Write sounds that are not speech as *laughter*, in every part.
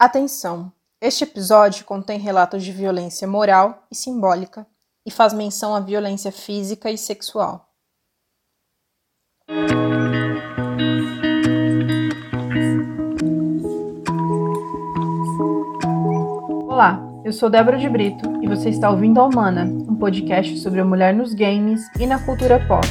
Atenção! Este episódio contém relatos de violência moral e simbólica e faz menção à violência física e sexual. Olá, eu sou Débora de Brito e você está ouvindo a Humana, um podcast sobre a mulher nos games e na cultura pop.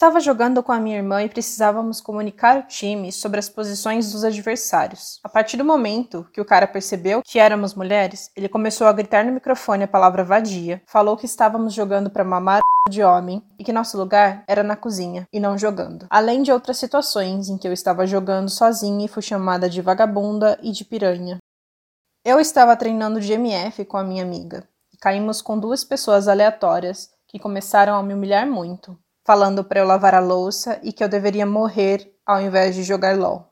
Estava jogando com a minha irmã e precisávamos comunicar ao time sobre as posições dos adversários. A partir do momento que o cara percebeu que éramos mulheres, ele começou a gritar no microfone a palavra vadia, falou que estávamos jogando para mamar de homem e que nosso lugar era na cozinha e não jogando. Além de outras situações em que eu estava jogando sozinha e fui chamada de vagabunda e de piranha. Eu estava treinando de MF com a minha amiga e caímos com duas pessoas aleatórias que começaram a me humilhar muito falando para eu lavar a louça e que eu deveria morrer ao invés de jogar LOL.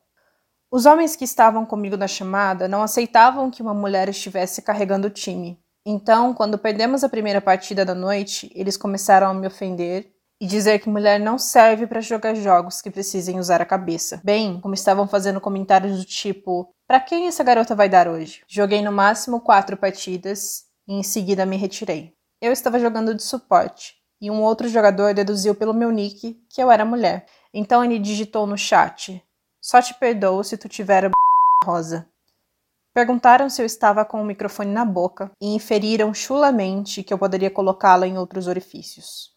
Os homens que estavam comigo na chamada não aceitavam que uma mulher estivesse carregando o time. Então, quando perdemos a primeira partida da noite, eles começaram a me ofender e dizer que mulher não serve para jogar jogos que precisem usar a cabeça. Bem, como estavam fazendo comentários do tipo: "Para quem essa garota vai dar hoje?". Joguei no máximo quatro partidas e em seguida me retirei. Eu estava jogando de suporte e um outro jogador deduziu pelo meu nick que eu era mulher. Então ele digitou no chat: Só te perdoo se tu tiver a rosa. Perguntaram se eu estava com o microfone na boca e inferiram chulamente que eu poderia colocá-la em outros orifícios.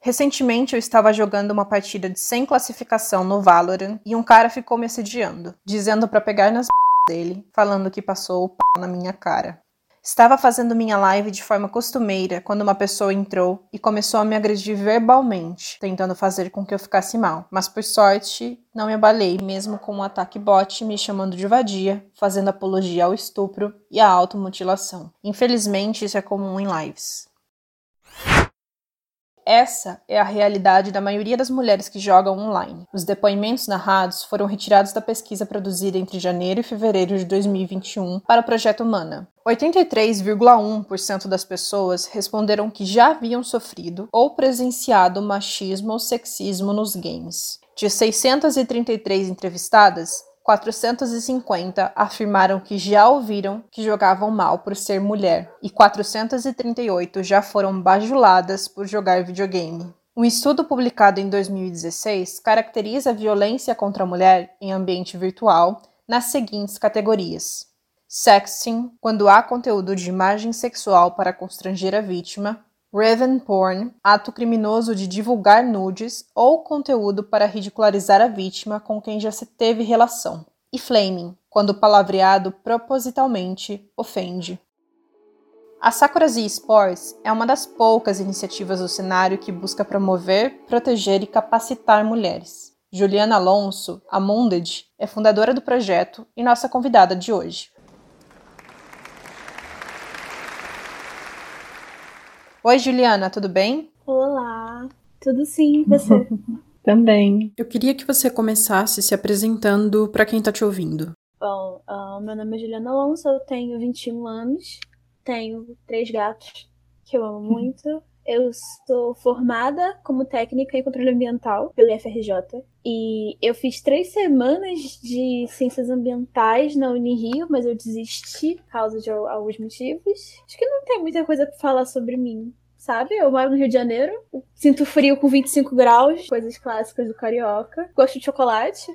Recentemente eu estava jogando uma partida de sem classificação no Valorant e um cara ficou me assediando, dizendo para pegar nas dele, falando que passou o p na minha cara. Estava fazendo minha live de forma costumeira quando uma pessoa entrou e começou a me agredir verbalmente, tentando fazer com que eu ficasse mal. Mas por sorte, não me abalei, mesmo com um ataque bot me chamando de vadia, fazendo apologia ao estupro e à automutilação. Infelizmente, isso é comum em lives. Essa é a realidade da maioria das mulheres que jogam online. Os depoimentos narrados foram retirados da pesquisa produzida entre janeiro e fevereiro de 2021 para o projeto Humana. 83,1% das pessoas responderam que já haviam sofrido ou presenciado machismo ou sexismo nos games. De 633 entrevistadas, 450 afirmaram que já ouviram que jogavam mal por ser mulher e 438 já foram bajuladas por jogar videogame. Um estudo publicado em 2016 caracteriza a violência contra a mulher em ambiente virtual nas seguintes categorias: sexting, quando há conteúdo de imagem sexual para constranger a vítima, Raven porn, ato criminoso de divulgar nudes ou conteúdo para ridicularizar a vítima com quem já se teve relação. E flaming, quando palavreado propositalmente ofende. A Sakura Z Sports é uma das poucas iniciativas do cenário que busca promover, proteger e capacitar mulheres. Juliana Alonso, a Munded, é fundadora do projeto e nossa convidada de hoje. Oi, Juliana, tudo bem? Olá, tudo sim, você? *laughs* Também. Eu queria que você começasse se apresentando para quem está te ouvindo. Bom, uh, meu nome é Juliana Alonso, eu tenho 21 anos, tenho três gatos que eu amo *laughs* muito. Eu sou formada como técnica em controle ambiental pelo IFRJ. E eu fiz três semanas de ciências ambientais na Unirio, mas eu desisti por causa de alguns motivos. Acho que não tem muita coisa para falar sobre mim sabe? Eu moro no Rio de Janeiro, sinto frio com 25 graus, coisas clássicas do carioca. Gosto de chocolate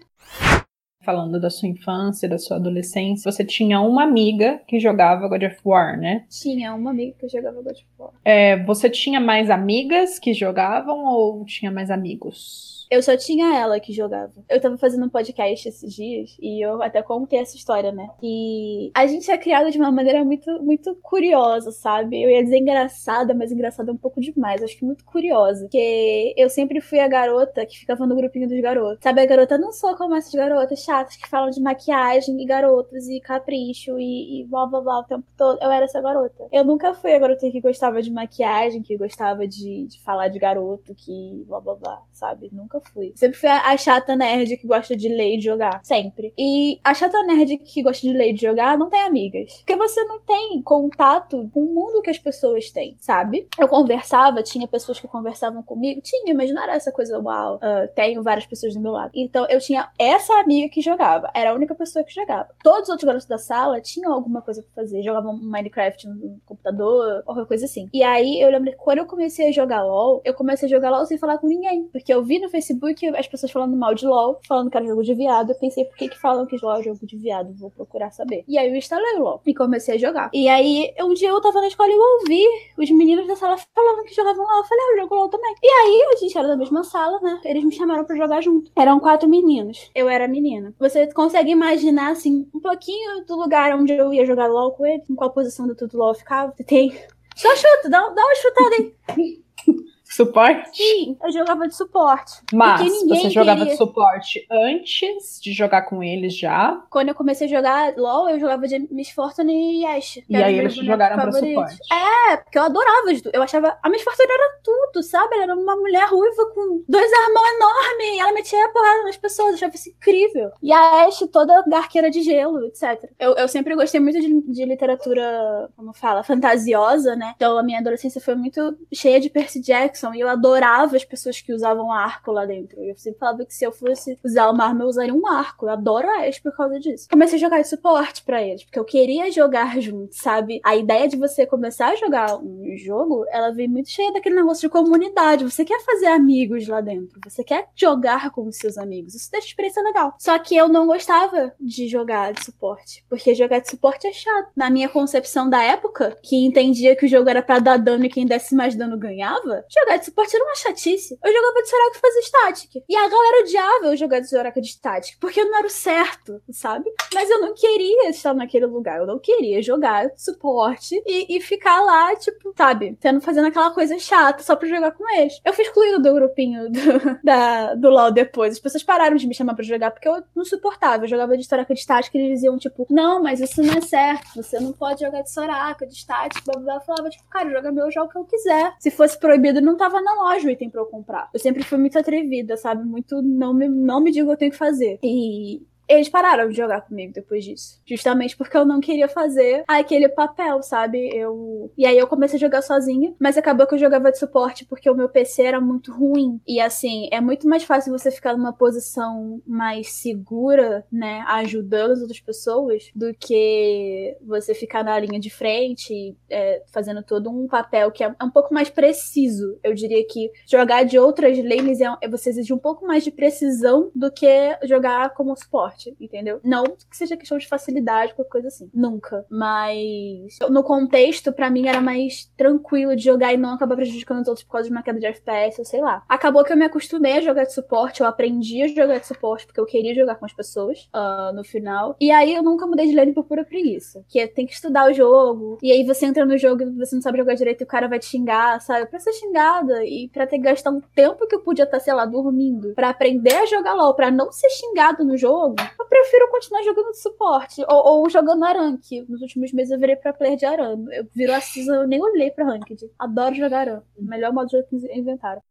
falando da sua infância, da sua adolescência, você tinha uma amiga que jogava God of War, né? Tinha uma amiga que jogava God of War. É, você tinha mais amigas que jogavam ou tinha mais amigos? Eu só tinha ela que jogava. Eu tava fazendo um podcast esses dias e eu até contei essa história, né? E a gente é criado de uma maneira muito, muito curiosa, sabe? Eu ia dizer engraçada, mas engraçada é um pouco demais. Acho que muito curiosa. Porque eu sempre fui a garota que ficava no grupinho dos garotos. Sabe, a garota não sou como essas garotas chatas que falam de maquiagem e garotos e capricho e, e blá blá blá o tempo todo. Eu era essa garota. Eu nunca fui a garota que gostava de maquiagem, que gostava de, de falar de garoto, que blá blá blá, sabe? Nunca nunca fui. Sempre fui a, a chata nerd que gosta de ler e de jogar. Sempre. E a chata nerd que gosta de ler e de jogar não tem amigas. Porque você não tem contato com o mundo que as pessoas têm, sabe? Eu conversava, tinha pessoas que conversavam comigo. Tinha, mas não era essa coisa, uau, uh, tenho várias pessoas do meu lado. Então eu tinha essa amiga que jogava. Era a única pessoa que jogava. Todos os outros garotos da sala tinham alguma coisa pra fazer. Jogavam Minecraft no computador, qualquer coisa assim. E aí eu lembro que quando eu comecei a jogar LOL, eu comecei a jogar LOL sem falar com ninguém. Porque eu vi no Facebook as pessoas falando mal de LOL, falando que era jogo de viado. Eu pensei, por que que falam que LOL é jogo de viado? Vou procurar saber. E aí eu instalei o LOL e comecei a jogar. E aí, um dia eu tava na escola e eu ouvi os meninos da sala falando que jogavam LOL. Eu falei, ah, eu jogo LOL também. E aí, a gente era da mesma sala, né? Eles me chamaram pra jogar junto. Eram quatro meninos. Eu era menina. Você consegue imaginar, assim, um pouquinho do lugar onde eu ia jogar LOL com ele? Em qual posição do tudo LOL ficava? Tem. Só chuta, dá, dá uma chutada aí. *laughs* Suporte? Sim, eu jogava de suporte. Mas você jogava queria... de suporte antes de jogar com eles já? Quando eu comecei a jogar LOL, eu jogava de Miss Fortune e Ashe. E aí eles jogaram pra suporte. É, porque eu adorava. Eu achava. A Miss Fortune era tudo, sabe? Ela era uma mulher ruiva com dois armão enormes. E ela metia a porrada nas pessoas. Eu achava isso incrível. E a Ashe toda garqueira de gelo, etc. Eu, eu sempre gostei muito de, de literatura, como fala, fantasiosa, né? Então a minha adolescência foi muito cheia de Percy Jackson E eu adorava as pessoas que usavam arco lá dentro. Eu sempre falava que se eu fosse usar uma arma, eu usaria um arco. Eu adoro a Ash por causa disso. Comecei a jogar de suporte para eles, porque eu queria jogar junto, sabe? A ideia de você começar a jogar um jogo, ela vem muito cheia daquele negócio de comunidade. Você quer fazer amigos lá dentro, você quer jogar com os seus amigos. Isso deixa a experiência legal. Só que eu não gostava de jogar de suporte, porque jogar de suporte é chato. Na minha concepção da época, que entendia que o jogo era para dar dano e quem desse mais dano ganhava, jogar jogar de suporte era uma chatice. Eu jogava de Soraka e fazia static. E a galera odiava eu jogar de Soraka de static, porque eu não era o certo, sabe? Mas eu não queria estar naquele lugar. Eu não queria jogar suporte e, e ficar lá, tipo, sabe? Tendo, fazendo aquela coisa chata só pra jogar com eles. Eu fui excluído do grupinho do, *laughs* da, do LoL depois. As pessoas pararam de me chamar pra jogar porque eu não suportava. Eu jogava de Soraka de static e eles diziam, tipo, não, mas isso não é certo. Você não pode jogar de Soraka, de static, blá blá blá. Eu falava, tipo, cara, joga meu jogo que eu quiser. Se fosse proibido, não tava na loja o item pra eu comprar. Eu sempre fui muito atrevida, sabe? Muito não me, não me diga o que eu tenho que fazer. E eles pararam de jogar comigo depois disso. Justamente porque eu não queria fazer aquele papel, sabe? Eu. E aí eu comecei a jogar sozinha, mas acabou que eu jogava de suporte porque o meu PC era muito ruim. E assim, é muito mais fácil você ficar numa posição mais segura, né? Ajudando as outras pessoas, do que você ficar na linha de frente, é, fazendo todo um papel que é um pouco mais preciso. Eu diria que jogar de outras lanes é, você exige um pouco mais de precisão do que jogar como suporte entendeu? Não que seja questão de facilidade, qualquer coisa assim. Nunca. Mas no contexto, para mim, era mais tranquilo de jogar e não acabar prejudicando os outros por causa de uma queda de FPS, ou sei lá. Acabou que eu me acostumei a jogar de suporte, eu aprendi a jogar de suporte porque eu queria jogar com as pessoas uh, no final. E aí eu nunca mudei de lane por pura preguiça. Que é, tem que estudar o jogo. E aí você entra no jogo e você não sabe jogar direito e o cara vai te xingar, sabe? Pra ser xingada e pra ter que gastar um tempo que eu podia estar, sei lá, dormindo, para aprender a jogar LOL, pra não ser xingado no jogo, eu prefiro continuar jogando de suporte. Ou, ou jogando Arank. Nos últimos meses eu virei pra player de Aran. Eu viro a season, eu nem olhei pra Ranked. Adoro jogar Aran. Melhor modo de jogo que inventaram.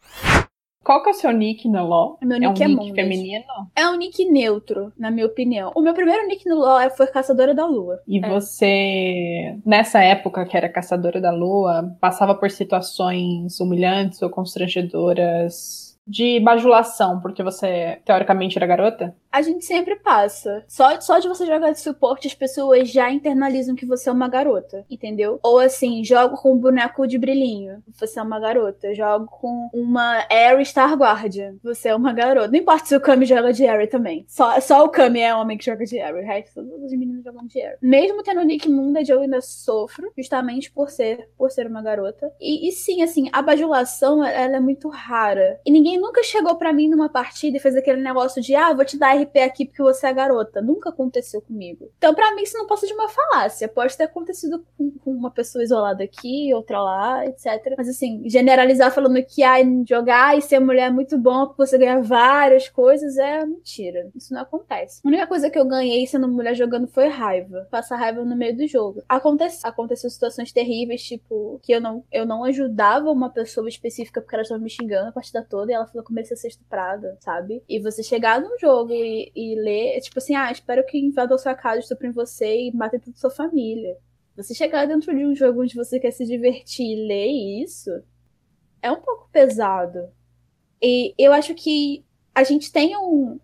Qual que é o seu nick no LoL? Meu nick é um é nick feminino? É um nick neutro, na minha opinião. O meu primeiro nick no LoL foi Caçadora da Lua. E é. você, nessa época que era Caçadora da Lua, passava por situações humilhantes ou constrangedoras de bajulação, porque você teoricamente era garota? A gente sempre passa. Só, só de você jogar de suporte, as pessoas já internalizam que você é uma garota, entendeu? Ou assim, jogo com um boneco de brilhinho, você é uma garota. Jogo com uma Aerie Star Guardian, você é uma garota. Não importa se o Kami joga de Aerie também. Só, só o Kami é homem que joga de Aerie. O todos os meninos jogam de Aerie. Mesmo tendo o Nick Munda, eu ainda sofro, justamente por ser, por ser uma garota. E, e sim, assim, a bajulação, ela é muito rara. E ninguém nunca chegou para mim numa partida e fez aquele negócio de, ah, vou te dar RP aqui porque você é garota. Nunca aconteceu comigo. Então, para mim, isso não passa de uma falácia. Pode ter acontecido com, com, uma pessoa isolada aqui, outra lá, etc. Mas, assim, generalizar falando que ah, jogar e ser mulher é muito bom porque você ganha várias coisas é mentira. Isso não acontece. A única coisa que eu ganhei sendo mulher jogando foi raiva. Passar raiva no meio do jogo. Acontece, aconteceu situações terríveis, tipo, que eu não, eu não ajudava uma pessoa específica porque ela estava me xingando a partida toda e ela falou que merecia ser estuprada, sabe? E você chegar num jogo e, e ler, tipo assim, ah, espero que invadam sua casa, estuprem você e matem toda sua família. Você chegar dentro de um jogo onde você quer se divertir e ler isso é um pouco pesado. E eu acho que a gente tem um,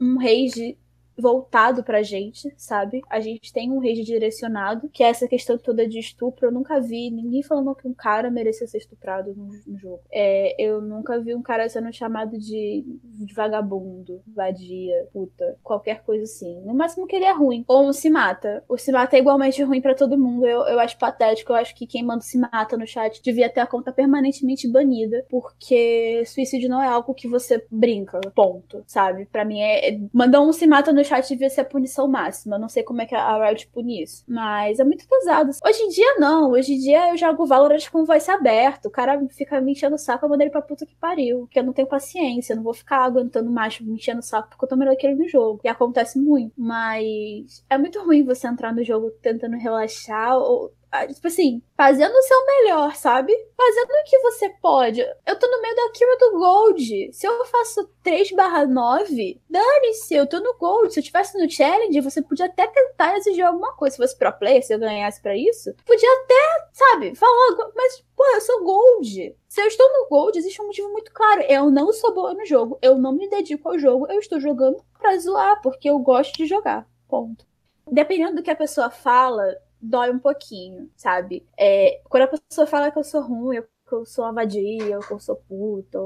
um rage voltado pra gente, sabe? A gente tem um rage direcionado, que é essa questão toda de estupro. Eu nunca vi ninguém falando que um cara merecia ser estuprado no, no jogo. É, eu nunca vi um cara sendo chamado de, de, vagabundo, vadia, puta, qualquer coisa assim. No máximo que ele é ruim. Ou se mata. O se mata é igualmente ruim para todo mundo. Eu, eu acho patético. Eu acho que quem manda se mata no chat devia ter a conta permanentemente banida, porque suicídio não é algo que você brinca, ponto, sabe? Para mim é, é mandar um se mata no chat devia ser a punição máxima. Não sei como é que a Riot pune isso. Mas é muito pesado. Hoje em dia, não. Hoje em dia eu jogo Valorant com voice aberto. O cara fica me enchendo o saco, eu mando ele pra puta que pariu. Porque eu não tenho paciência. Eu não vou ficar aguentando macho me enchendo o saco porque eu tô melhor que ele no jogo. E acontece muito. Mas é muito ruim você entrar no jogo tentando relaxar ou tipo assim, fazendo o seu melhor, sabe? Fazendo o que você pode. Eu tô no meio da Kira do Gold. Se eu faço 3 barra 9, dane-se, eu tô no Gold. Se eu tivesse no Challenge, você podia até tentar exigir alguma coisa. Se fosse pro player, se eu ganhasse para isso, podia até, sabe, falar, mas, pô, eu sou Gold. Se eu estou no Gold, existe um motivo muito claro. Eu não sou boa no jogo, eu não me dedico ao jogo, eu estou jogando pra zoar, porque eu gosto de jogar. Ponto. Dependendo do que a pessoa fala, dói um pouquinho, sabe? É, quando a pessoa fala que eu sou ruim, que eu sou uma vadia, ou que eu sou puta.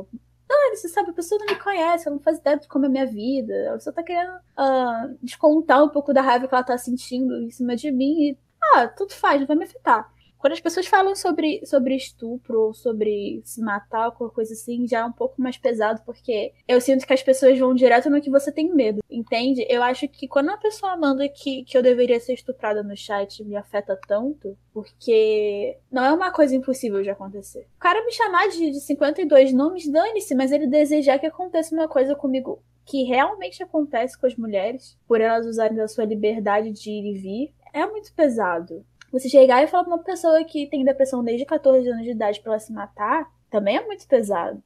Não, você sabe, a pessoa não me conhece, ela não faz ideia de como é a minha vida. A pessoa tá querendo uh, descontar um pouco da raiva que ela tá sentindo em cima de mim e, ah, tudo faz, não vai me afetar. Quando as pessoas falam sobre, sobre estupro ou sobre se matar qualquer coisa assim, já é um pouco mais pesado, porque eu sinto que as pessoas vão direto no que você tem medo, entende? Eu acho que quando a pessoa manda que, que eu deveria ser estuprada no chat me afeta tanto, porque não é uma coisa impossível de acontecer. O cara me chamar de, de 52 nomes, dane-se, mas ele desejar que aconteça uma coisa comigo que realmente acontece com as mulheres, por elas usarem da sua liberdade de ir e vir, é muito pesado. Você chegar e falar pra uma pessoa que tem depressão desde 14 anos de idade pra ela se matar, também é muito pesado.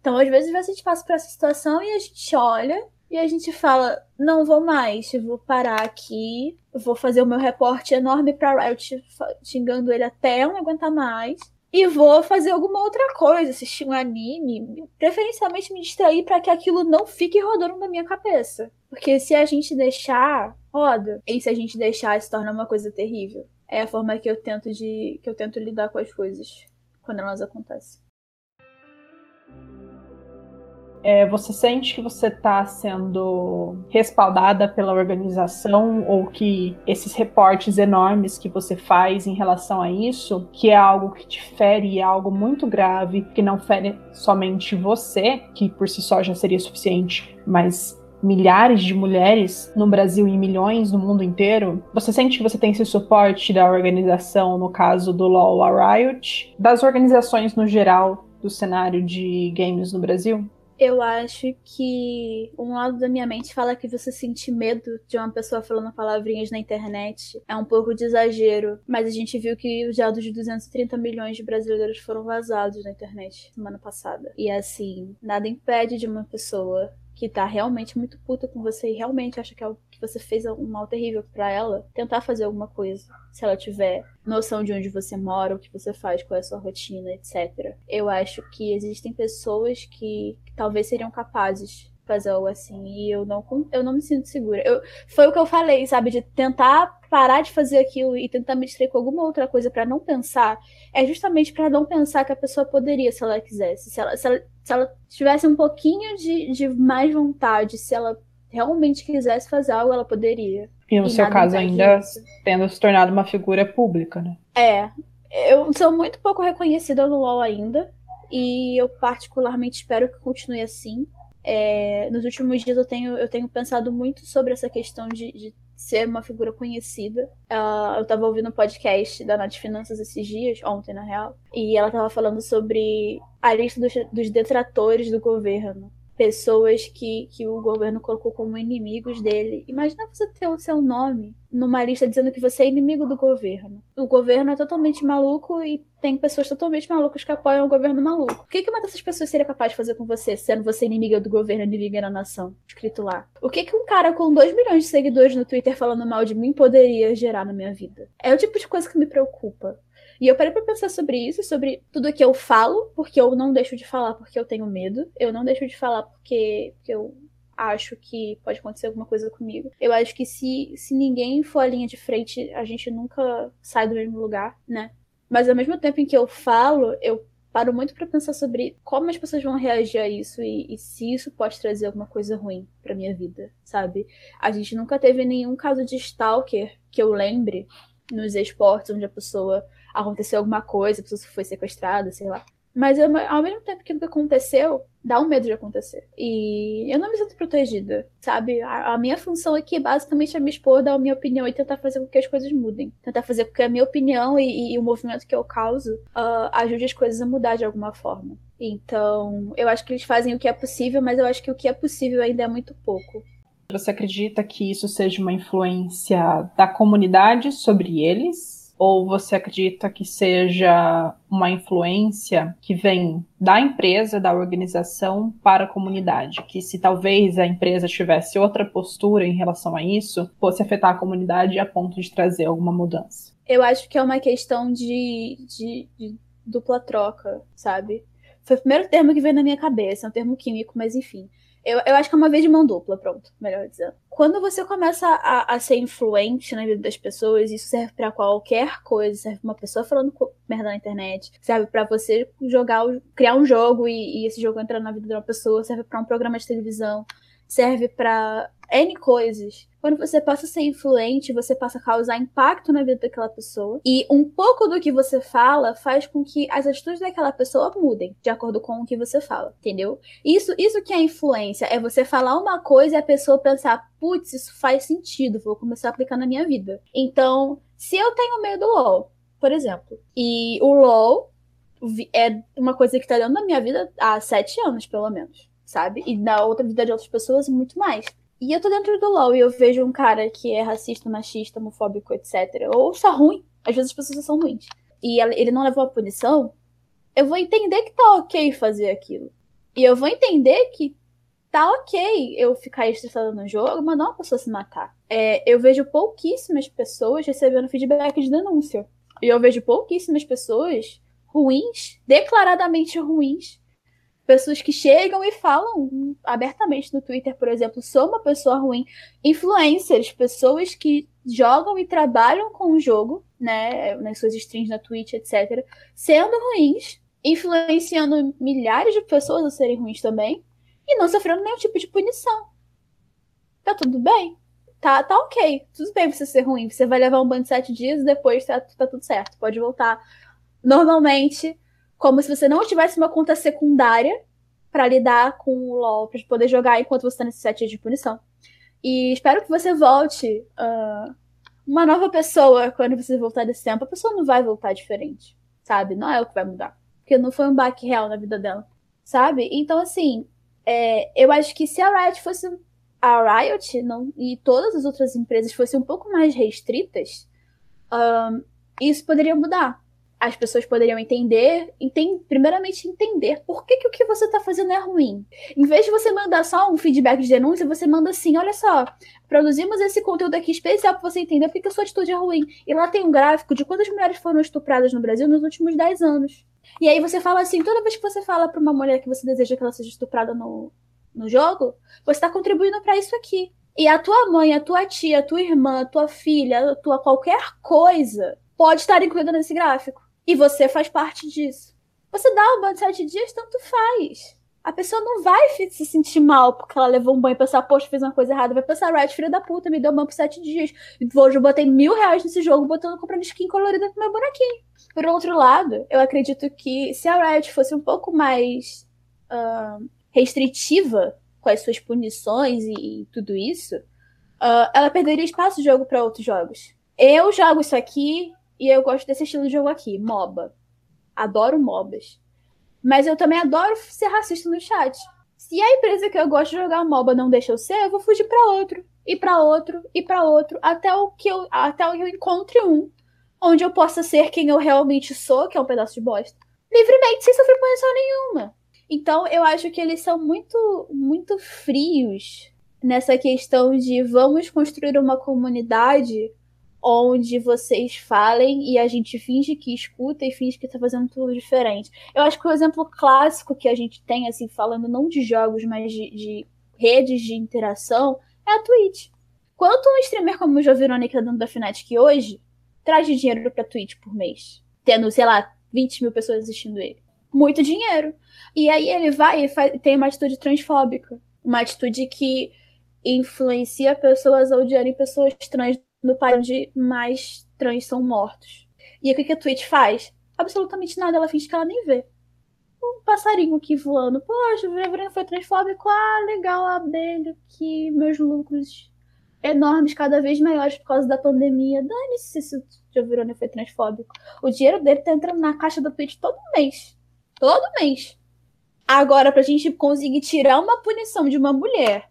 Então, às vezes, a gente passa por essa situação e a gente olha e a gente fala: não vou mais, vou parar aqui, vou fazer o meu reporte enorme pra Riot, xingando ele até eu não aguentar mais. E vou fazer alguma outra coisa, assistir um anime, preferencialmente me distrair para que aquilo não fique rodando na minha cabeça. Porque se a gente deixar, roda. E se a gente deixar, se torna uma coisa terrível é a forma que eu tento de que eu tento lidar com as coisas quando elas acontecem. É, você sente que você está sendo respaldada pela organização ou que esses reportes enormes que você faz em relação a isso, que é algo que te fere, é algo muito grave, que não fere somente você, que por si só já seria suficiente, mas milhares de mulheres no Brasil e milhões no mundo inteiro, você sente que você tem esse suporte da organização, no caso do LoL, a Riot, das organizações no geral do cenário de games no Brasil? Eu acho que um lado da minha mente fala que você sentir medo de uma pessoa falando palavrinhas na internet é um pouco de exagero, mas a gente viu que os dados de 230 milhões de brasileiros foram vazados na internet semana passada. E assim, nada impede de uma pessoa que tá realmente muito puta com você e realmente acha que, é, que você fez um mal terrível para ela, tentar fazer alguma coisa. Se ela tiver noção de onde você mora, o que você faz, qual é a sua rotina, etc. Eu acho que existem pessoas que, que talvez seriam capazes fazer algo assim. E eu não, eu não me sinto segura. Eu, foi o que eu falei, sabe? De tentar parar de fazer aquilo e tentar me distrair com alguma outra coisa para não pensar. É justamente para não pensar que a pessoa poderia, se ela quisesse. Se ela, se ela, se ela tivesse um pouquinho de, de mais vontade, se ela realmente quisesse fazer algo, ela poderia. E no e seu caso, ainda isso. tendo se tornado uma figura pública, né? É. Eu sou muito pouco reconhecida no LoL ainda. E eu particularmente espero que continue assim É, nos últimos dias eu tenho, eu tenho pensado muito sobre essa questão de, de ser uma figura conhecida. Uh, eu tava ouvindo um podcast da Nath Finanças esses dias, ontem na real, e ela tava falando sobre a lista dos, dos detratores do governo pessoas que, que o governo colocou como inimigos dele. Imagina você ter o seu nome numa lista dizendo que você é inimigo do governo. O governo é totalmente maluco e tem pessoas totalmente malucas que apoiam o governo maluco. O que, que uma dessas pessoas seria capaz de fazer com você, sendo você inimiga do governo, inimiga da nação? Escrito lá. O que, que um cara com 2 milhões de seguidores no Twitter falando mal de mim poderia gerar na minha vida? É o tipo de coisa que me preocupa. E eu parei pra pensar sobre isso, sobre tudo que eu falo, porque eu não deixo de falar porque eu tenho medo. Eu não deixo de falar porque, eu acho que pode acontecer alguma coisa comigo. Eu acho que se, se ninguém for a linha de frente, a gente nunca sai do mesmo lugar, né? Mas ao mesmo tempo em que eu falo, eu paro muito para pensar sobre como as pessoas vão reagir a isso e, e se isso pode trazer alguma coisa ruim para minha vida, sabe? A gente nunca teve nenhum caso de stalker que eu lembre nos esportes onde a pessoa aconteceu alguma coisa, a pessoa foi sequestrada, sei lá. Mas eu, ao mesmo tempo que aconteceu, dá um medo de acontecer. E eu não me sinto protegida, sabe? A, a, minha função aqui é basicamente é me expor, dar a minha opinião e tentar fazer com que as coisas mudem. Tentar fazer com que a minha opinião e, e o movimento que eu causo uh, ajude as coisas a mudar de alguma forma. Então, eu acho que eles fazem o que é possível, mas eu acho que o que é possível ainda é muito pouco. Você acredita que isso seja uma influência da comunidade sobre eles? Ou você acredita que seja uma influência que vem da empresa, da organização para a comunidade? Que se talvez a empresa tivesse outra postura em relação a isso, fosse afetar a comunidade a ponto de trazer alguma mudança? Eu acho que é uma questão de, de, de dupla troca, sabe? Foi o primeiro termo que veio na minha cabeça, é um termo químico, mas enfim. Eu, eu acho que é uma vez de mão dupla, pronto, melhor dizendo. Quando você começa a, a ser influente na vida das pessoas, isso serve para qualquer coisa. Serve pra uma pessoa falando merda na internet, serve para você jogar, criar um jogo e, e esse jogo entrar na vida de uma pessoa, serve para um programa de televisão, serve para N coisas. Quando você passa a ser influente, você passa a causar impacto na vida daquela pessoa. E um pouco do que você fala faz com que as atitudes daquela pessoa mudem, de acordo com o que você fala, entendeu? Isso, isso que é influência, é você falar uma coisa e a pessoa pensar, putz, isso faz sentido, vou começar a aplicar na minha vida. Então, se eu tenho medo do LOL, por exemplo, e o LOL é uma coisa que tá dentro da minha vida há sete anos, pelo menos, sabe? E na outra vida de outras pessoas, muito mais. E eu tô dentro do LoL e eu vejo um cara que é racista, machista, homofóbico, etc. Ou só ruim. Às vezes as pessoas são ruins. E ele não levou a punição. Eu vou entender que tá ok fazer aquilo. E eu vou entender que tá ok eu ficar estressada no jogo, mandar uma pessoa se matar. É, eu vejo pouquíssimas pessoas recebendo feedback de denúncia. E eu vejo pouquíssimas pessoas ruins, declaradamente ruins, pessoas que chegam e falam abertamente no Twitter, por exemplo, sou uma pessoa ruim. Influencers, pessoas que jogam e trabalham com o jogo, né, nas suas streams na Twitch, etc., sendo ruins, influenciando milhares de pessoas a serem ruins também, e não sofrendo nenhum tipo de punição. Tá tudo bem. Tá, tá ok. Tudo bem você ser ruim. Você vai levar um banho de sete dias e depois tá, tá tudo certo. Pode voltar normalmente como se você não tivesse uma conta secundária para lidar com o LoL, para poder jogar enquanto você está nesse set de punição. E espero que você volte uh, uma nova pessoa quando você voltar desse tempo. A pessoa não vai voltar diferente, sabe? Não é o que vai mudar. Porque não foi um baque real na vida dela, sabe? Então, assim, é, eu acho que se a Riot fosse. A Riot não, e todas as outras empresas fossem um pouco mais restritas, um, ah, isso poderia mudar as pessoas poderiam entender, entend, primeiramente entender por que, que o que você está fazendo é ruim. Em vez de você mandar só um feedback de denúncia, você manda assim: olha só, produzimos esse conteúdo aqui especial para você entender por que a sua atitude é ruim. E lá tem um gráfico de quantas mulheres foram estupradas no Brasil nos últimos 10 anos. E aí você fala assim: toda vez que você fala para uma mulher que você deseja que ela seja estuprada no, no jogo, você está contribuindo para isso aqui. E a tua mãe, a tua tia, a tua irmã, a tua filha, a tua qualquer coisa pode estar incluída nesse gráfico. E você faz parte disso. Você dá um banho de sete dias, tanto faz. A pessoa não vai se sentir mal porque ela levou um banho e pensar, poxa, fiz uma coisa errada. Vai pensar, Riot, filha da puta, me deu banho por sete dias. Hoje eu botei mil reais nesse jogo, botando comprando skin colorida pro meu bonequinho. Por outro lado, eu acredito que se a Riot fosse um pouco mais uh, restritiva com as suas punições e, e tudo isso, uh, ela perderia espaço de jogo para outros jogos. Eu jogo isso aqui e eu gosto desse estilo de jogo aqui, MOBA. Adoro MOBAs. Mas eu também adoro ser racista no chat. Se a empresa que eu gosto de jogar MOBA não deixa eu ser, eu vou fugir para outro, e para outro, e para outro, até o que eu até eu encontre um onde eu possa ser quem eu realmente sou, que é um pedaço de bosta, livremente, sem sofrer punição nenhuma. Então, eu acho que eles são muito muito frios nessa questão de vamos construir uma comunidade onde vocês falem e a gente finge que escuta e finge que está fazendo tudo diferente. Eu acho que o exemplo clássico que a gente tem, assim, falando não de jogos, mas de, de redes de interação, é a Twitch. Quanto um streamer como o Joe Verônica dentro da Fnatic hoje traz de dinheiro pra Twitch por mês? Tendo, sei lá, 20 mil pessoas assistindo ele. Muito dinheiro. E aí ele vai e faz, tem uma atitude transfóbica. Uma atitude que influencia pessoas a odiarem pessoas trans no país onde mais trans são mortos. E o que, a Twitch faz? Absolutamente nada, ela finge que ela nem vê. Um passarinho aqui voando. Poxa, o Verônica foi transfóbico. Ah, legal a abelha que meus lucros enormes, cada vez maiores por causa da pandemia. Dane-se se o Giovanni foi transfóbico. O dinheiro dele tá entrando na caixa da Twitch todo mês. Todo mês. Agora, pra gente conseguir tirar uma punição de uma mulher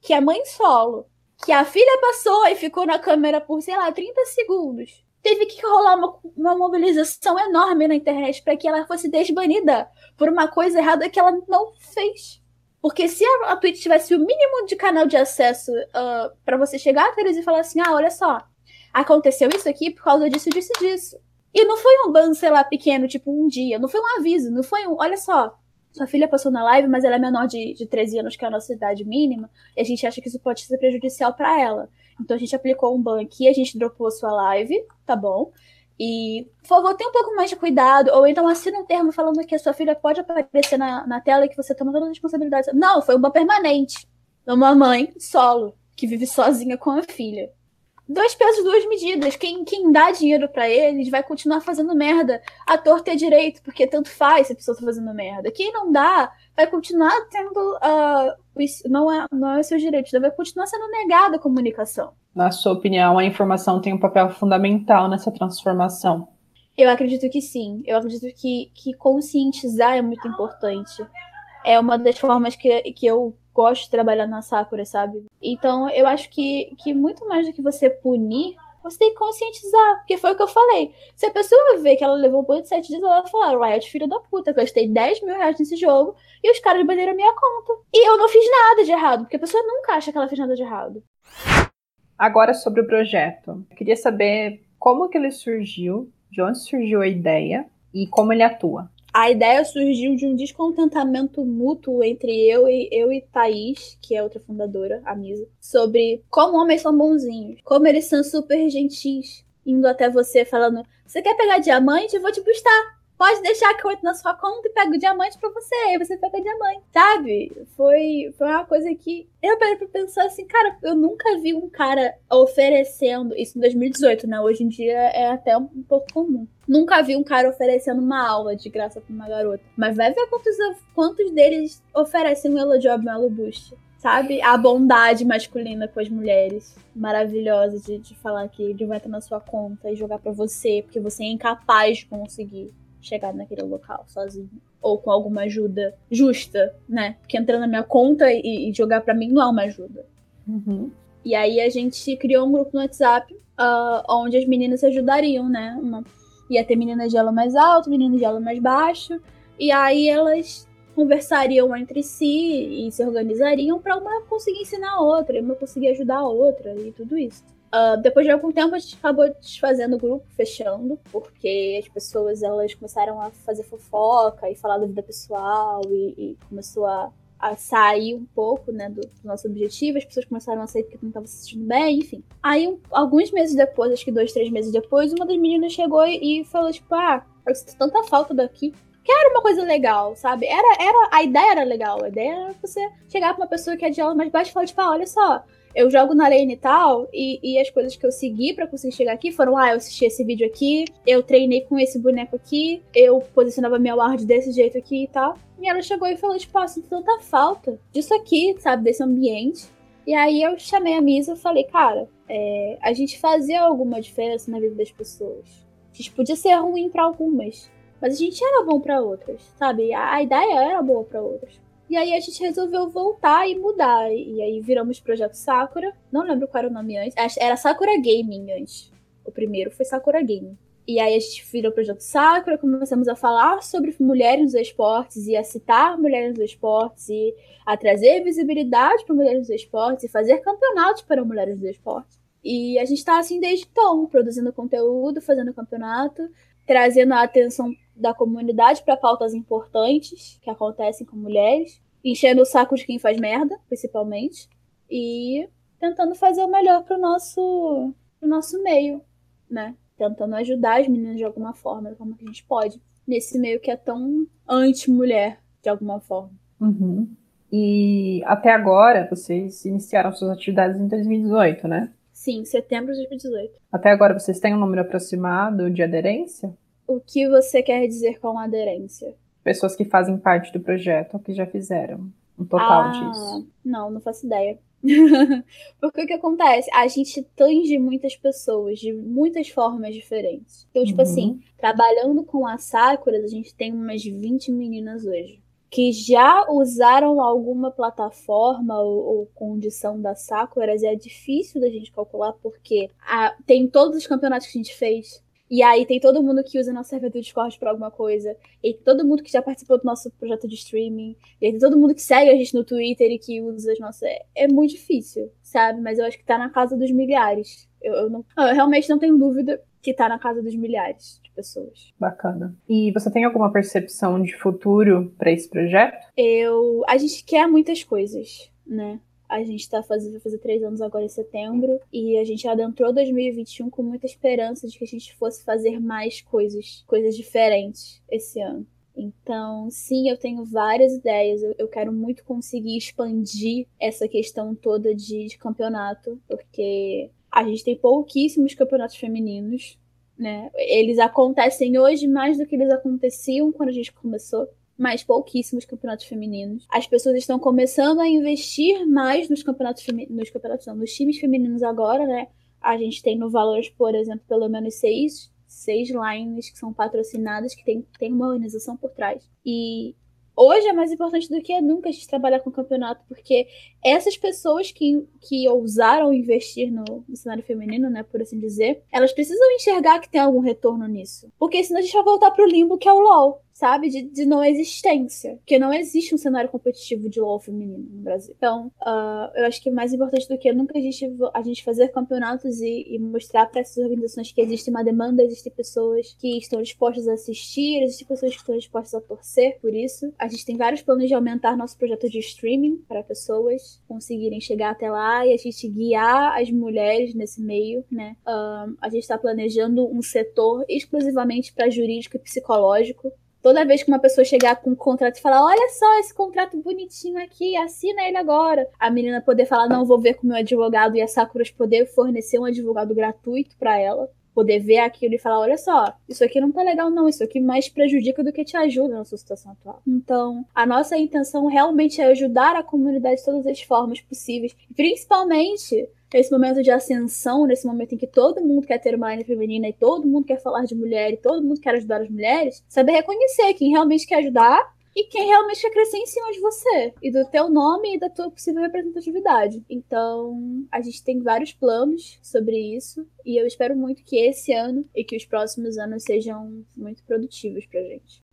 que é mãe solo, que a filha passou e ficou na câmera por, sei lá, 30 segundos. Teve que rolar uma, uma mobilização enorme na internet para que ela fosse desbanida por uma coisa errada que ela não fez. Porque se a, a Twitch tivesse o mínimo de canal de acesso uh, ah, para você chegar a eles e falar assim: ah, olha só, aconteceu isso aqui por causa disso, disso disso. E não foi um ban, sei lá, pequeno, tipo um dia, não foi um aviso, não foi um, olha só, sua filha passou na live, mas ela é menor de, de 13 anos, que é a nossa idade mínima, e a gente acha que isso pode ser prejudicial para ela. Então a gente aplicou um ban aqui, a gente dropou a sua live, tá bom? E, por favor, tenha um pouco mais de cuidado, ou então assina um termo falando que a sua filha pode aparecer na, na tela e que você toma toda a responsabilidade. Não, foi um ban permanente. Uma mãe solo, que vive sozinha com a filha dois pesos, duas medidas. Quem, quem dá dinheiro para eles vai continuar fazendo merda. Ator ter direito, porque tanto faz se a pessoa tá fazendo merda. Quem não dá, vai continuar tendo. Uh, não, é, não é seu direito, vai continuar sendo negada a comunicação. Na sua opinião, a informação tem um papel fundamental nessa transformação? Eu acredito que sim. Eu acredito que, que conscientizar é muito importante. É uma das formas que, que eu gosto de trabalhar na Sakura, sabe? Então eu acho que, que muito mais do que você punir, você tem que conscientizar. Porque foi o que eu falei. Se a pessoa vê que ela levou um ponto de 7 dias, ela vai falar, Riot, filho da puta, gastei 10 mil reais nesse jogo e os caras banderam a minha conta. E eu não fiz nada de errado, porque a pessoa nunca acha que ela fez nada de errado. Agora sobre o projeto. Eu queria saber como que ele surgiu, de onde surgiu a ideia e como ele atua a ideia surgiu de um descontentamento mútuo entre eu e eu e Thaís, que é outra fundadora, a Misa, sobre como homens são bonzinhos, como eles são super gentis, indo até você falando: "Você quer pegar diamante? Eu vou te buscar". Pode deixar que eu entro na sua conta e pego o diamante pra você. Aí você pega o diamante. Sabe? Foi, foi uma coisa que. Eu parei pra pensar assim, cara, eu nunca vi um cara oferecendo. Isso em 2018, né? Hoje em dia é até um pouco comum. Nunca vi um cara oferecendo uma aula de graça pra uma garota. Mas vai ver quantos, quantos deles oferecem um Elo Job, um Elo Boost sabe? A bondade masculina com as mulheres. Maravilhosa de, de falar que ele vai entrar na sua conta e jogar para você, porque você é incapaz de conseguir chegar naquele local sozinho. Ou com alguma ajuda justa, né? Porque entrar na minha conta e, e jogar para mim não é uma ajuda. Uhum. E aí a gente criou um grupo no WhatsApp uh, onde as meninas se ajudariam, né? Uma, ia ter meninas de elo mais alto, meninas de elo mais baixo. E aí elas conversariam entre si e se organizariam para uma conseguir ensinar a outra, uma conseguir ajudar a outra e tudo isso. Uh, depois de algum tempo a gente acabou desfazendo o grupo, fechando, porque as pessoas elas começaram a fazer fofoca e falar da vida pessoal e, e começou a, a, sair um pouco né, do, do, nosso objetivo, as pessoas começaram a sair porque não estavam se sentindo bem, enfim. Aí, um, alguns meses depois, acho que dois, três meses depois, uma das meninas chegou e, e falou, tipo, ah, eu sinto tanta falta daqui. Que era uma coisa legal, sabe? Era, era, a ideia era legal. A ideia era você chegar pra uma pessoa que é de aula mais baixa e falar, tipo, ah, olha só, eu jogo na lane e tal, e, e as coisas que eu segui para conseguir chegar aqui foram: ah, eu assisti esse vídeo aqui, eu treinei com esse boneco aqui, eu posicionava minha ward desse jeito aqui e tal. E ela chegou e falou: tipo, ah, sinto tanta falta disso aqui, sabe, desse ambiente. E aí eu chamei a Misa e falei: cara, é, a gente fazia alguma diferença na vida das pessoas. A gente podia ser ruim para algumas, mas a gente era bom para outras, sabe? A, a ideia era boa para outras. E aí a gente resolveu voltar e mudar. E aí viramos Projeto Sakura. Não lembro qual era o nome antes. Era Sakura Gaming antes. O primeiro foi Sakura Gaming. E aí a gente virou Projeto Sakura, começamos a falar sobre mulheres nos esportes e a citar mulheres nos esportes e a trazer visibilidade para mulheres nos esportes e fazer campeonatos para mulheres nos esportes. E a gente está assim desde então, produzindo conteúdo, fazendo campeonato, trazendo a atenção da comunidade para pautas importantes que acontecem com mulheres, enchendo o saco de quem faz merda, principalmente, e tentando fazer o melhor pro nosso, pro nosso meio, né? Tentando ajudar as meninas de alguma forma, da forma que a gente pode, nesse meio que é tão anti-mulher, de alguma forma. Uhum. E até agora, vocês iniciaram suas atividades em 2018, né? Sim, setembro de 2018. Até agora, vocês têm um número aproximado de aderência? O que você quer dizer com aderência? Pessoas que fazem parte do projeto ou que já fizeram um total ah, disso. Não, não faço ideia. *laughs* Porque o que acontece? A gente tange muitas pessoas de muitas formas diferentes. Então, tipo uhum. assim, trabalhando com a Sakura, a gente tem umas 20 meninas hoje. Que já usaram alguma plataforma ou, ou condição da Sakura, é difícil da gente calcular, porque a, tem todos os campeonatos que a gente fez e aí tem todo mundo que usa nosso servidor do Discord pra alguma coisa. E todo mundo que já participou do nosso projeto de streaming. E aí tem todo mundo que segue a gente no Twitter e que usa as nossas. É, é muito difícil, sabe? Mas eu acho que tá na casa dos milhares. Eu, eu, não... eu realmente não tenho dúvida que tá na casa dos milhares de pessoas. Bacana. E você tem alguma percepção de futuro para esse projeto? Eu. A gente quer muitas coisas, né? A gente está fazendo, vai fazer três anos agora em setembro, e a gente adentrou 2021 com muita esperança de que a gente fosse fazer mais coisas, coisas diferentes esse ano. Então, sim, eu tenho várias ideias. Eu, eu quero muito conseguir expandir essa questão toda de, de campeonato, porque a gente tem pouquíssimos campeonatos femininos, né? Eles acontecem hoje mais do que eles aconteciam quando a gente começou mas pouquíssimos campeonatos femininos. As pessoas estão começando a investir mais nos campeonatos nos campeonatos não, nos times femininos agora, né? A gente tem no Valores, por exemplo, pelo menos seis, seis lines que são patrocinadas, que tem, tem uma organização por trás. E hoje é mais importante do que nunca a gente trabalhar com o campeonato, porque essas pessoas que, que ousaram investir no, no, cenário feminino, né, por assim dizer, elas precisam enxergar que tem algum retorno nisso. Porque senão a gente vai voltar pro limbo que é o LoL sabe? De, de não existência. Porque não existe um cenário competitivo de LoL feminino no Brasil. Então, uh, eu acho que mais importante do que nunca a gente, a gente fazer campeonatos e, e mostrar para essas organizações que existe uma demanda, existem pessoas que estão dispostas a assistir, existem pessoas que estão dispostas a torcer por isso. A gente tem vários planos de aumentar nosso projeto de streaming para pessoas conseguirem chegar até lá e a gente guiar as mulheres nesse meio, né? Uh, a gente está planejando um setor exclusivamente para jurídico e psicológico toda vez que uma pessoa chegar com um contrato e falar: Olha só esse contrato bonitinho aqui, assina ele agora. A menina poder falar: Não, vou ver com meu advogado e a Sakuras poder fornecer um advogado gratuito para ela. Poder ver aquilo e falar: olha só, isso aqui não tá legal, não. Isso aqui mais prejudica do que te ajuda na sua situação atual. Então, a nossa intenção realmente é ajudar a comunidade de todas as formas possíveis. Principalmente nesse momento de ascensão, nesse momento em que todo mundo quer ter uma linha feminina e todo mundo quer falar de mulher e todo mundo quer ajudar as mulheres, saber reconhecer quem realmente quer ajudar e quem realmente quer crescer em cima de você e do teu nome e da tua possível representatividade. Então, a gente tem vários planos sobre isso e eu espero muito que esse ano e que os próximos anos sejam muito produtivos pra gente.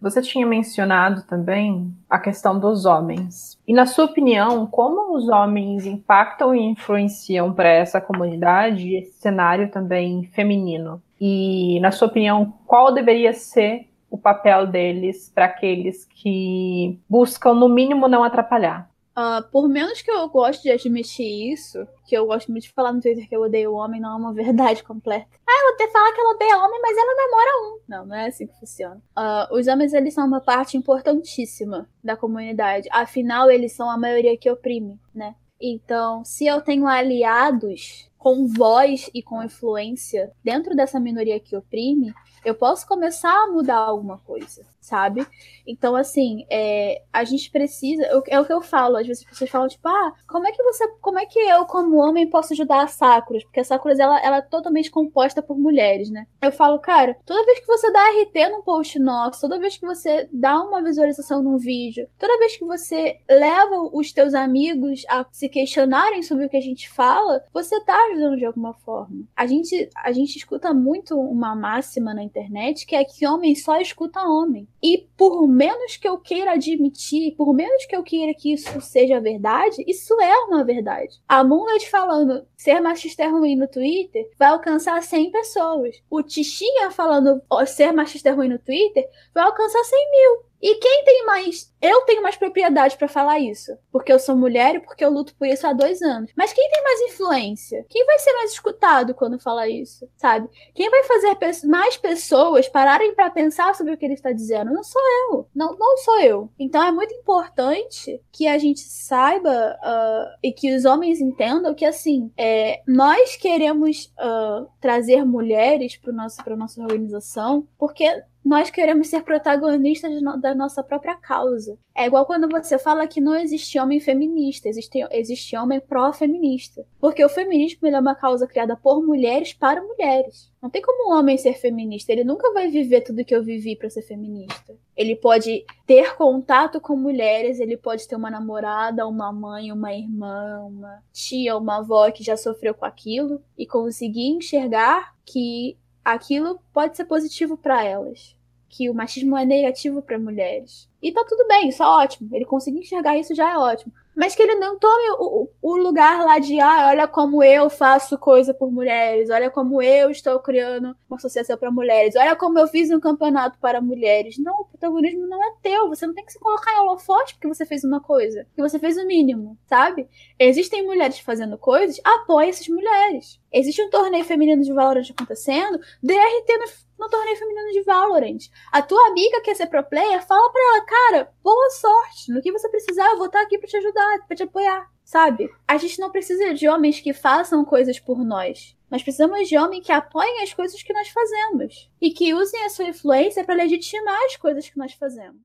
Você tinha mencionado também a questão dos homens. E na sua opinião, como os homens impactam e influenciam para essa comunidade esse cenário também feminino? E na sua opinião, qual deveria ser o papel deles para aqueles que buscam no mínimo não atrapalhar? Uh, por menos que eu goste de admitir isso, que eu gosto muito de falar no Twitter que eu odeio homem, não é uma verdade *laughs* completa. Ah, ela até fala que ela odeia homem, mas ela namora um. Não, não é assim que funciona. Uh, os homens, eles são uma parte importantíssima da comunidade. Afinal, eles são a maioria que oprime, né? Então, se eu tenho aliados com voz e com influência dentro dessa minoria que oprime, eu posso começar a mudar alguma coisa, sabe? Então, assim, é, a gente precisa. É o que eu falo, às vezes as pessoas falam, tipo, ah, como é que você. Como é que eu, como homem, posso ajudar a Sakuras? Porque a Sakuras ela, ela é totalmente composta por mulheres, né? Eu falo, cara, toda vez que você dá RT num post nosso, toda vez que você dá uma visualização num vídeo, toda vez que você leva os teus amigos a se questionarem sobre o que a gente fala, você tá ajudando de alguma forma. A gente, a gente escuta muito uma máxima na internet que é que homem só escuta homem. E por menos que eu queira admitir, por menos que eu queira que isso seja verdade, isso é uma verdade. A Moonlight falando ser machista é ruim no Twitter vai alcançar 100 pessoas. O Tichinha falando ser machista é ruim no Twitter vai alcançar 100 mil. E quem tem mais. Eu tenho mais propriedade para falar isso. Porque eu sou mulher e porque eu luto por isso há dois anos. Mas quem tem mais influência? Quem vai ser mais escutado quando fala isso? Sabe? Quem vai fazer mais pessoas pararem para pensar sobre o que ele está dizendo? Não sou eu. Não, não sou eu. Então é muito importante que a gente saiba uh, e que os homens entendam que, assim, é, nós queremos uh, trazer mulheres para nossa organização porque nós queremos ser protagonistas da nossa própria causa. É igual quando você fala que não existe homem feminista, existe, existe homem pró-feminista. Porque o feminismo é uma causa criada por mulheres para mulheres. Não tem como um homem ser feminista. Ele nunca vai viver tudo que eu vivi para ser feminista. Ele pode ter contato com mulheres, ele pode ter uma namorada, uma mãe, uma irmã, uma tia, uma avó que já sofreu com aquilo e conseguir enxergar que aquilo pode ser positivo para elas. Que o machismo é negativo para mulheres. E tá tudo bem, isso é ótimo. Ele conseguir enxergar isso já é ótimo mas que ele não tome o, o, lugar lá de ah, olha como eu faço coisa por mulheres, olha como eu estou criando uma associação para mulheres, olha como eu fiz um campeonato para mulheres. Não, o protagonismo não é teu, você não tem que se colocar em holofote porque você fez uma coisa, porque você fez o mínimo, sabe? Existem mulheres fazendo coisas, apoie essas mulheres. Existe um torneio feminino de Valorant acontecendo, DRT no, no torneio feminino de Valorant. A tua amiga quer ser pro player, fala pra ela, cara, boa sorte, no que você precisar, eu vou estar aqui para te ajudar pra te apoiar, sabe? A gente não precisa de homens que façam coisas por nós. Nós precisamos de homens que apoiem as coisas que nós fazemos e que usem a sua influência para legitimar as coisas que nós fazemos.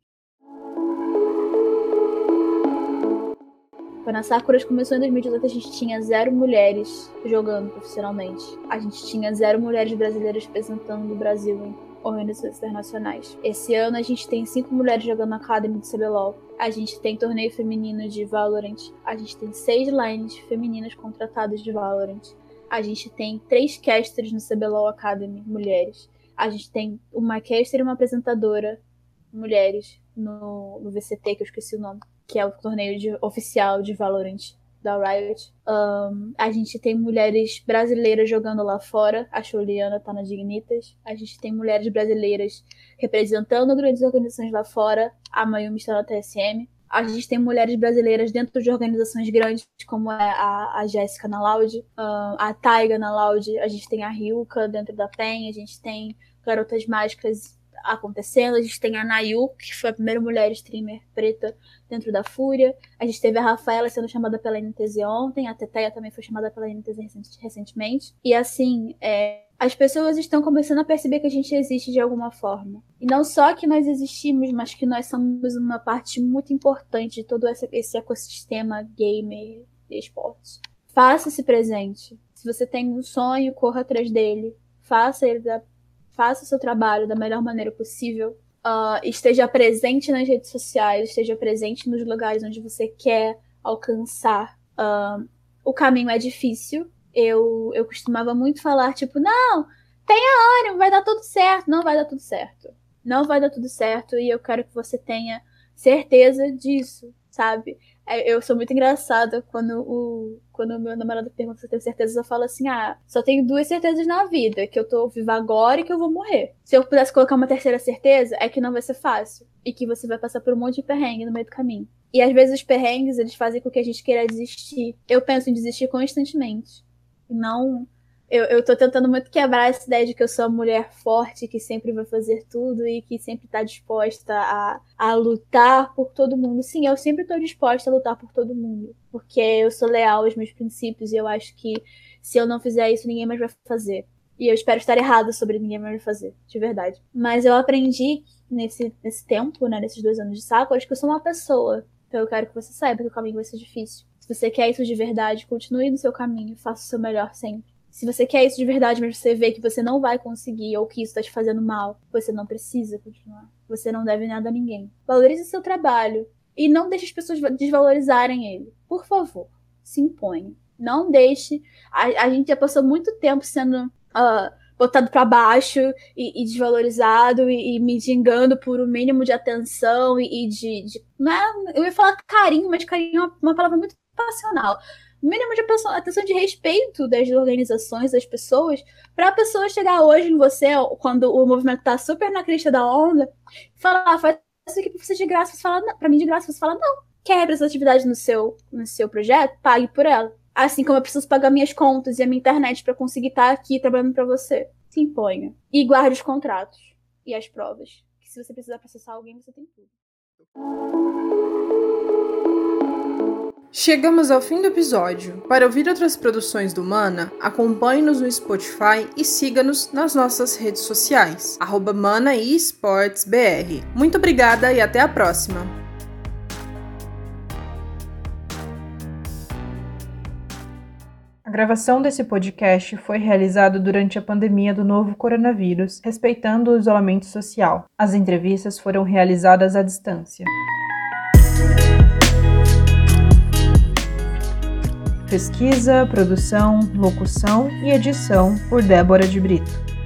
Quando a Sakura começou em 2018, a gente tinha zero mulheres jogando profissionalmente. A gente tinha zero mulheres brasileiras representando o Brasil em organizações internacionais. Esse ano a gente tem cinco mulheres jogando na Academy de CBLOL. A gente tem torneio feminino de Valorant. A gente tem seis lines femininas contratadas de Valorant. A gente tem três casters no CBLOL Academy, mulheres. A gente tem uma caster e uma apresentadora, mulheres, no, no VCT, que eu esqueci o nome, que é o torneio de, oficial de Valorant da Riot. Um, a gente tem mulheres brasileiras jogando lá fora. A Juliana tá na Dignitas. A gente tem mulheres brasileiras representando grandes organizações lá fora. A Mayumi está na TSM. A gente tem mulheres brasileiras dentro de organizações grandes, como é a, a Jéssica na Loud, a Taiga na Loud, a gente tem a Ryuka dentro da PEN, a gente tem Garotas Mágicas acontecendo. A gente tem a Nayu, que foi a primeira mulher streamer preta dentro da Fúria. A gente teve a Rafaela sendo chamada pela NTZ ontem, a Teteia também foi chamada pela NTZ recentemente. E assim, é, as pessoas estão começando a perceber que a gente existe de alguma forma. E não só que nós existimos, mas que nós somos uma parte muito importante de todo esse, esse ecossistema gamer e esportes. Faça-se presente. Se você tem um sonho, corra atrás dele. Faça ele da faça o seu trabalho da melhor maneira possível, uh, esteja presente nas redes sociais, esteja presente nos lugares onde você quer alcançar. Uh, o caminho é difícil. Eu, eu costumava muito falar, tipo, não, tenha ânimo, vai dar tudo certo. Não vai dar tudo certo. Não vai dar tudo certo e eu quero que você tenha certeza disso, sabe? É, eu sou muito engraçada quando o, quando meu namorado pergunta se eu tenho certeza, eu falo assim: ah, só tenho duas certezas na vida, que eu tô viva agora e que eu vou morrer. Se eu pudesse colocar uma terceira certeza, é que não vai ser fácil. E que você vai passar por um monte de perrengue no meio do caminho. E às vezes os perrengues, eles fazem com que a gente queira desistir. Eu penso em desistir constantemente. Não eu, eu tô tentando muito quebrar essa ideia de que eu sou uma mulher forte, que sempre vai fazer tudo e que sempre tá disposta a, a lutar por todo mundo. Sim, eu sempre tô disposta a lutar por todo mundo. Porque eu sou leal aos meus princípios e eu acho que se eu não fizer isso, ninguém mais vai fazer. E eu espero estar errada sobre ninguém mais vai fazer, de verdade. Mas eu aprendi nesse, nesse tempo, né, nesses dois anos de saco, acho que eu sou uma pessoa. Então eu quero que você saiba que o caminho vai ser difícil. Se você quer isso de verdade, continue no seu caminho, faça o seu melhor sempre. Se você quer isso de verdade, mas você vê que você não vai conseguir ou que isso está te fazendo mal, você não precisa continuar. Você não deve nada a ninguém. Valorize seu trabalho e não deixe as pessoas desvalorizarem ele. Por favor, se imponha. Não deixe. A, a gente já passou muito tempo sendo uh, botado para baixo e, e desvalorizado e, e mendigando por um mínimo de atenção e, e de, de. Não é, eu ia falar carinho, mas carinho é uma, uma palavra muito passional mínimo de atenção de respeito das organizações, das pessoas, para a pessoa chegar hoje em você, quando o movimento tá super na crista da onda, e falar, ah, faz isso aqui pra você de graça, você fala, para mim de graça, você fala, não. Quer representatividade no seu, no seu projeto? Pague por ela. Assim como eu preciso pagar minhas contas e a minha internet para conseguir estar tá aqui trabalhando para você. Se imponha. E guarde os contratos e as provas. Que se você precisar processar alguém, você tem tudo. Chegamos ao fim do episódio. Para ouvir outras produções do Mana, acompanhe-nos no Spotify e siga-nos nas nossas redes sociais, arroba Mana e Esportes BR. Muito obrigada e até a próxima! A gravação desse podcast foi realizada durante a pandemia do novo coronavírus, respeitando o isolamento social. As entrevistas foram realizadas à distância. Pesquisa, produção, locução e edição por Débora de Brito.